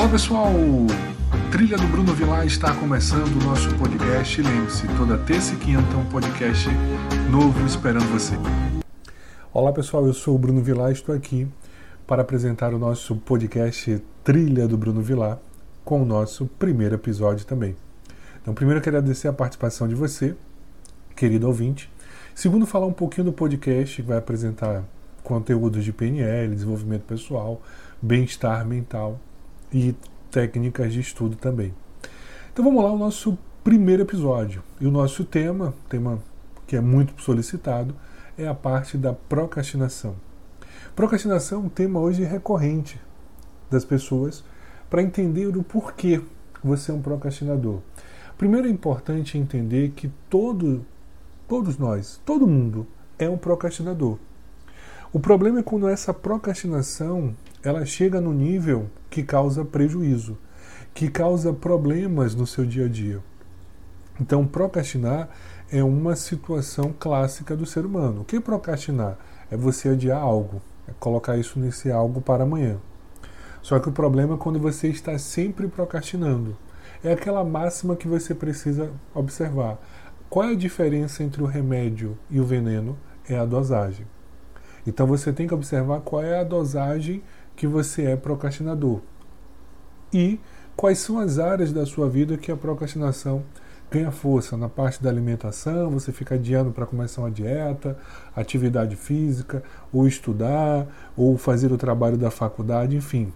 Olá pessoal, Trilha do Bruno Vilar está começando o nosso podcast. Lembre-se, toda terça e quinta um podcast novo esperando você. Olá pessoal, eu sou o Bruno Vilar e estou aqui para apresentar o nosso podcast Trilha do Bruno Vilar com o nosso primeiro episódio também. Então, primeiro eu quero agradecer a participação de você, querido ouvinte. Segundo, falar um pouquinho do podcast que vai apresentar conteúdos de PNL, desenvolvimento pessoal, bem-estar mental e técnicas de estudo também. Então vamos lá, o nosso primeiro episódio. E o nosso tema, tema que é muito solicitado, é a parte da procrastinação. Procrastinação é um tema hoje recorrente das pessoas para entender o porquê você é um procrastinador. Primeiro é importante entender que todo, todos nós, todo mundo é um procrastinador. O problema é quando essa procrastinação ela chega no nível que causa prejuízo, que causa problemas no seu dia a dia. Então, procrastinar é uma situação clássica do ser humano. O que é procrastinar? É você adiar algo, é colocar isso nesse algo para amanhã. Só que o problema é quando você está sempre procrastinando. É aquela máxima que você precisa observar. Qual é a diferença entre o remédio e o veneno? É a dosagem. Então você tem que observar qual é a dosagem que você é procrastinador e quais são as áreas da sua vida que a procrastinação ganha força. Na parte da alimentação, você fica adiando para começar uma dieta, atividade física, ou estudar, ou fazer o trabalho da faculdade, enfim.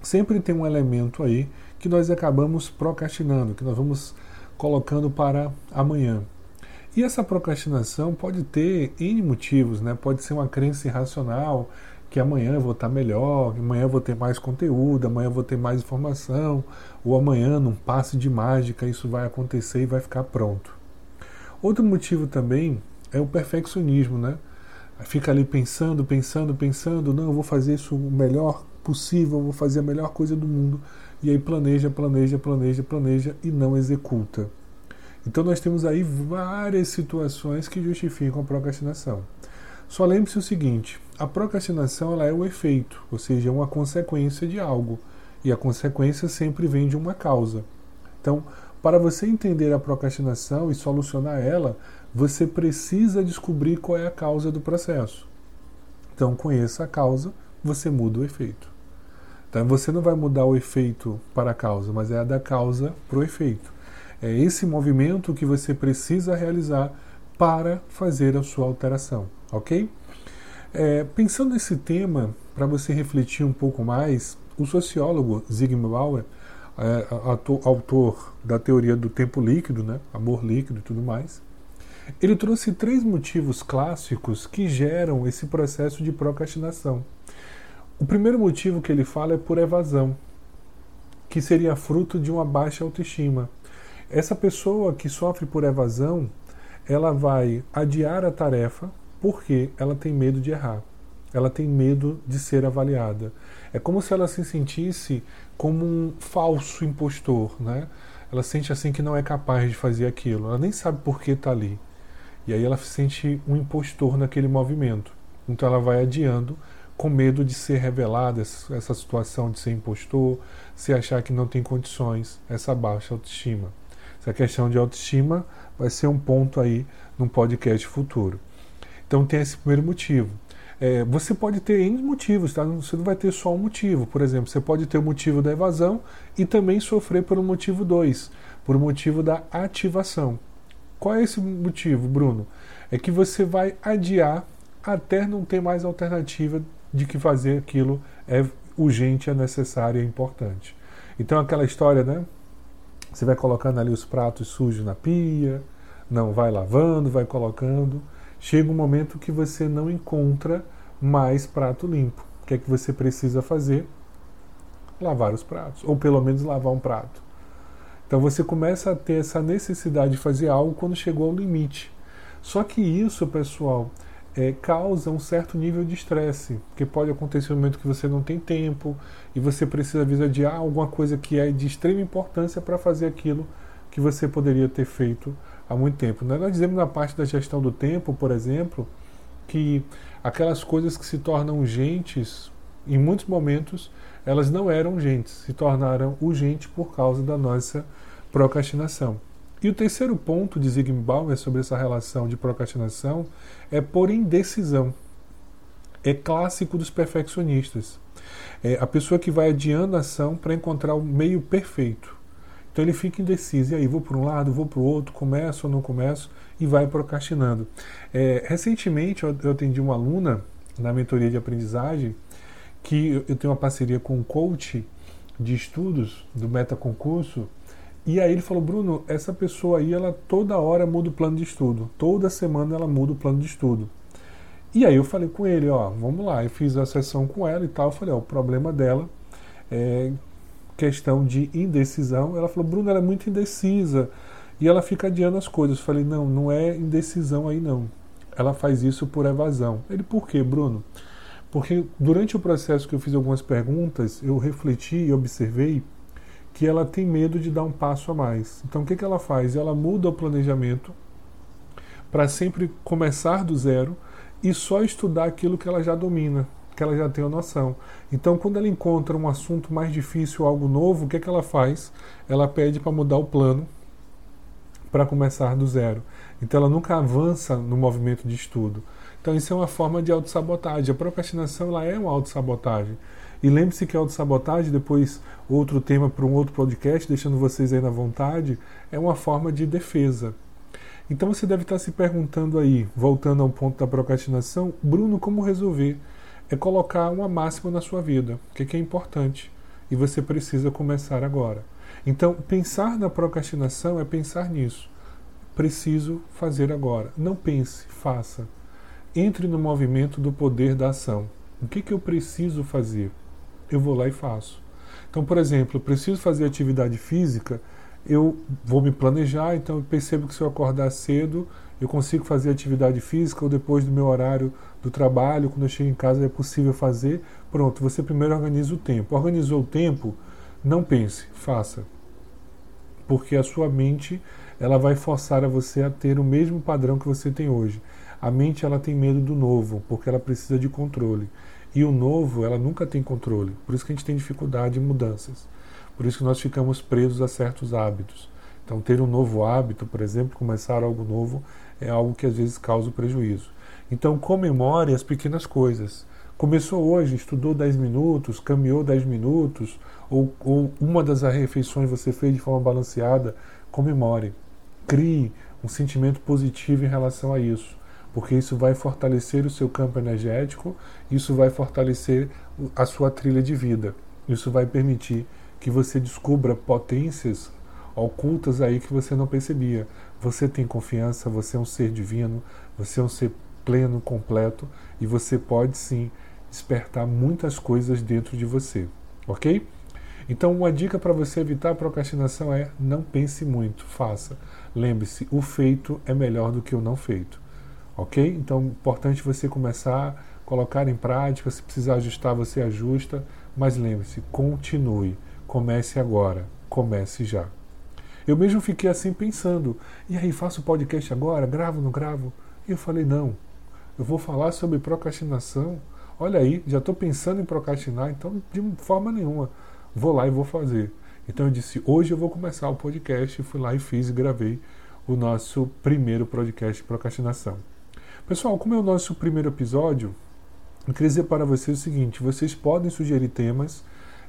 Sempre tem um elemento aí que nós acabamos procrastinando, que nós vamos colocando para amanhã. E essa procrastinação pode ter N motivos, né? Pode ser uma crença irracional, que amanhã eu vou estar melhor, amanhã eu vou ter mais conteúdo, amanhã eu vou ter mais informação, ou amanhã, num passe de mágica, isso vai acontecer e vai ficar pronto. Outro motivo também é o perfeccionismo, né? Fica ali pensando, pensando, pensando, não, eu vou fazer isso o melhor possível, eu vou fazer a melhor coisa do mundo, e aí planeja, planeja, planeja, planeja e não executa. Então nós temos aí várias situações que justificam a procrastinação. Só lembre-se o seguinte: a procrastinação ela é o efeito, ou seja, é uma consequência de algo, e a consequência sempre vem de uma causa. Então, para você entender a procrastinação e solucionar ela, você precisa descobrir qual é a causa do processo. Então, conheça a causa, você muda o efeito. Então, você não vai mudar o efeito para a causa, mas é a da causa para o efeito. É esse movimento que você precisa realizar para fazer a sua alteração, ok? É, pensando nesse tema, para você refletir um pouco mais, o sociólogo Zygmunt Bauer, é, autor da teoria do tempo líquido, né, amor líquido e tudo mais, ele trouxe três motivos clássicos que geram esse processo de procrastinação. O primeiro motivo que ele fala é por evasão, que seria fruto de uma baixa autoestima. Essa pessoa que sofre por evasão, ela vai adiar a tarefa porque ela tem medo de errar. Ela tem medo de ser avaliada. É como se ela se sentisse como um falso impostor, né? Ela sente assim que não é capaz de fazer aquilo. Ela nem sabe por que está ali. E aí ela se sente um impostor naquele movimento. Então ela vai adiando com medo de ser revelada essa situação de ser impostor, se achar que não tem condições, essa baixa autoestima. Essa questão de autoestima vai ser um ponto aí num podcast futuro. Então tem esse primeiro motivo. É, você pode ter N motivos, tá? Você não vai ter só um motivo. Por exemplo, você pode ter o motivo da evasão e também sofrer por um motivo 2, por motivo da ativação. Qual é esse motivo, Bruno? É que você vai adiar até não ter mais alternativa de que fazer aquilo é urgente, é necessário, é importante. Então aquela história, né? Você vai colocando ali os pratos sujos na pia, não vai lavando, vai colocando. Chega um momento que você não encontra mais prato limpo. O que é que você precisa fazer? Lavar os pratos, ou pelo menos lavar um prato. Então você começa a ter essa necessidade de fazer algo quando chegou ao limite. Só que isso, pessoal, é, causa um certo nível de estresse, porque pode acontecer um momento que você não tem tempo e você precisa adiar alguma coisa que é de extrema importância para fazer aquilo que você poderia ter feito há muito tempo. Nós dizemos na parte da gestão do tempo, por exemplo, que aquelas coisas que se tornam urgentes, em muitos momentos, elas não eram urgentes, se tornaram urgentes por causa da nossa procrastinação. E o terceiro ponto de Zygmunt sobre essa relação de procrastinação é por indecisão. É clássico dos perfeccionistas. É a pessoa que vai adiando a ação para encontrar o meio perfeito. Então ele fica indeciso. E aí, vou para um lado, vou para o outro, começo ou não começo, e vai procrastinando. É, recentemente eu, eu atendi uma aluna na mentoria de aprendizagem que eu tenho uma parceria com um coach de estudos do Meta Concurso e aí ele falou, Bruno, essa pessoa aí, ela toda hora muda o plano de estudo. Toda semana ela muda o plano de estudo. E aí eu falei com ele, ó, vamos lá. Eu fiz a sessão com ela e tal. Eu falei, ó, o problema dela é questão de indecisão. Ela falou, Bruno, ela é muito indecisa. E ela fica adiando as coisas. Eu falei, não, não é indecisão aí não. Ela faz isso por evasão. Ele, por quê, Bruno? Porque durante o processo que eu fiz algumas perguntas, eu refleti e observei que ela tem medo de dar um passo a mais. Então o que, que ela faz? Ela muda o planejamento para sempre começar do zero e só estudar aquilo que ela já domina, que ela já tem a noção. Então quando ela encontra um assunto mais difícil, algo novo, o que, que ela faz? Ela pede para mudar o plano para começar do zero. Então ela nunca avança no movimento de estudo. Então isso é uma forma de autossabotagem. A procrastinação ela é uma autossabotagem. E lembre-se que a autossabotagem, depois outro tema para um outro podcast, deixando vocês aí na vontade, é uma forma de defesa. Então você deve estar se perguntando aí, voltando ao ponto da procrastinação, Bruno, como resolver? É colocar uma máxima na sua vida, que, que é importante. E você precisa começar agora. Então, pensar na procrastinação é pensar nisso. Preciso fazer agora. Não pense, faça. Entre no movimento do poder da ação. O que, que eu preciso fazer? eu vou lá e faço. Então, por exemplo, preciso fazer atividade física, eu vou me planejar, então eu percebo que se eu acordar cedo, eu consigo fazer atividade física ou depois do meu horário do trabalho, quando eu chego em casa é possível fazer. Pronto, você primeiro organiza o tempo. Organizou o tempo, não pense, faça. Porque a sua mente, ela vai forçar a você a ter o mesmo padrão que você tem hoje. A mente ela tem medo do novo, porque ela precisa de controle. E o novo, ela nunca tem controle. Por isso que a gente tem dificuldade em mudanças. Por isso que nós ficamos presos a certos hábitos. Então, ter um novo hábito, por exemplo, começar algo novo, é algo que às vezes causa prejuízo. Então, comemore as pequenas coisas. Começou hoje, estudou 10 minutos, caminhou 10 minutos, ou, ou uma das refeições você fez de forma balanceada, comemore. Crie um sentimento positivo em relação a isso porque isso vai fortalecer o seu campo energético, isso vai fortalecer a sua trilha de vida. Isso vai permitir que você descubra potências ocultas aí que você não percebia. Você tem confiança, você é um ser divino, você é um ser pleno, completo e você pode sim despertar muitas coisas dentro de você, ok? Então, uma dica para você evitar a procrastinação é não pense muito, faça. Lembre-se, o feito é melhor do que o não feito. Ok? Então, importante você começar, colocar em prática. Se precisar ajustar, você ajusta. Mas lembre-se, continue. Comece agora. Comece já. Eu mesmo fiquei assim pensando. E aí, faço podcast agora? Gravo, não gravo? E eu falei, não. Eu vou falar sobre procrastinação. Olha aí, já estou pensando em procrastinar, então de forma nenhuma. Vou lá e vou fazer. Então eu disse, hoje eu vou começar o podcast. Fui lá e fiz e gravei o nosso primeiro podcast de procrastinação. Pessoal, como é o nosso primeiro episódio, eu queria dizer para vocês o seguinte: vocês podem sugerir temas,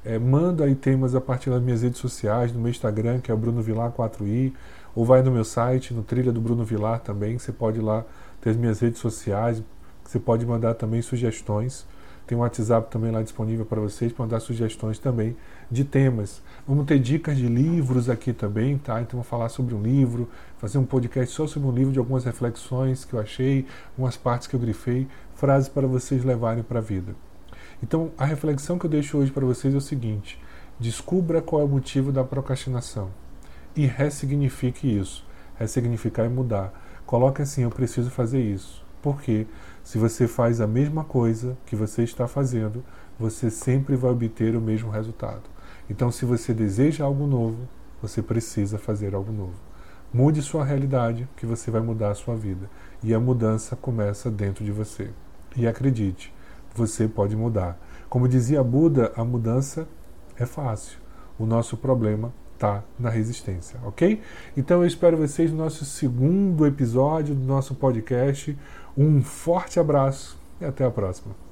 é, manda aí temas a partir das minhas redes sociais, no meu Instagram, que é o Bruno Vilar 4i, ou vai no meu site, no Trilha do Bruno Vilar também, você pode ir lá ter as minhas redes sociais, você pode mandar também sugestões. Tem um WhatsApp também lá disponível para vocês, para mandar sugestões também de temas. Vamos ter dicas de livros aqui também, tá? Então vou falar sobre um livro, fazer um podcast só sobre um livro de algumas reflexões que eu achei, umas partes que eu grifei, frases para vocês levarem para a vida. Então a reflexão que eu deixo hoje para vocês é o seguinte: descubra qual é o motivo da procrastinação e ressignifique isso. Ressignificar e mudar. Coloque assim: eu preciso fazer isso. Porque se você faz a mesma coisa que você está fazendo, você sempre vai obter o mesmo resultado. Então, se você deseja algo novo, você precisa fazer algo novo. Mude sua realidade, que você vai mudar a sua vida. E a mudança começa dentro de você. E acredite, você pode mudar. Como dizia Buda, a mudança é fácil. O nosso problema está na resistência, ok? Então eu espero vocês no nosso segundo episódio do nosso podcast. Um forte abraço e até a próxima.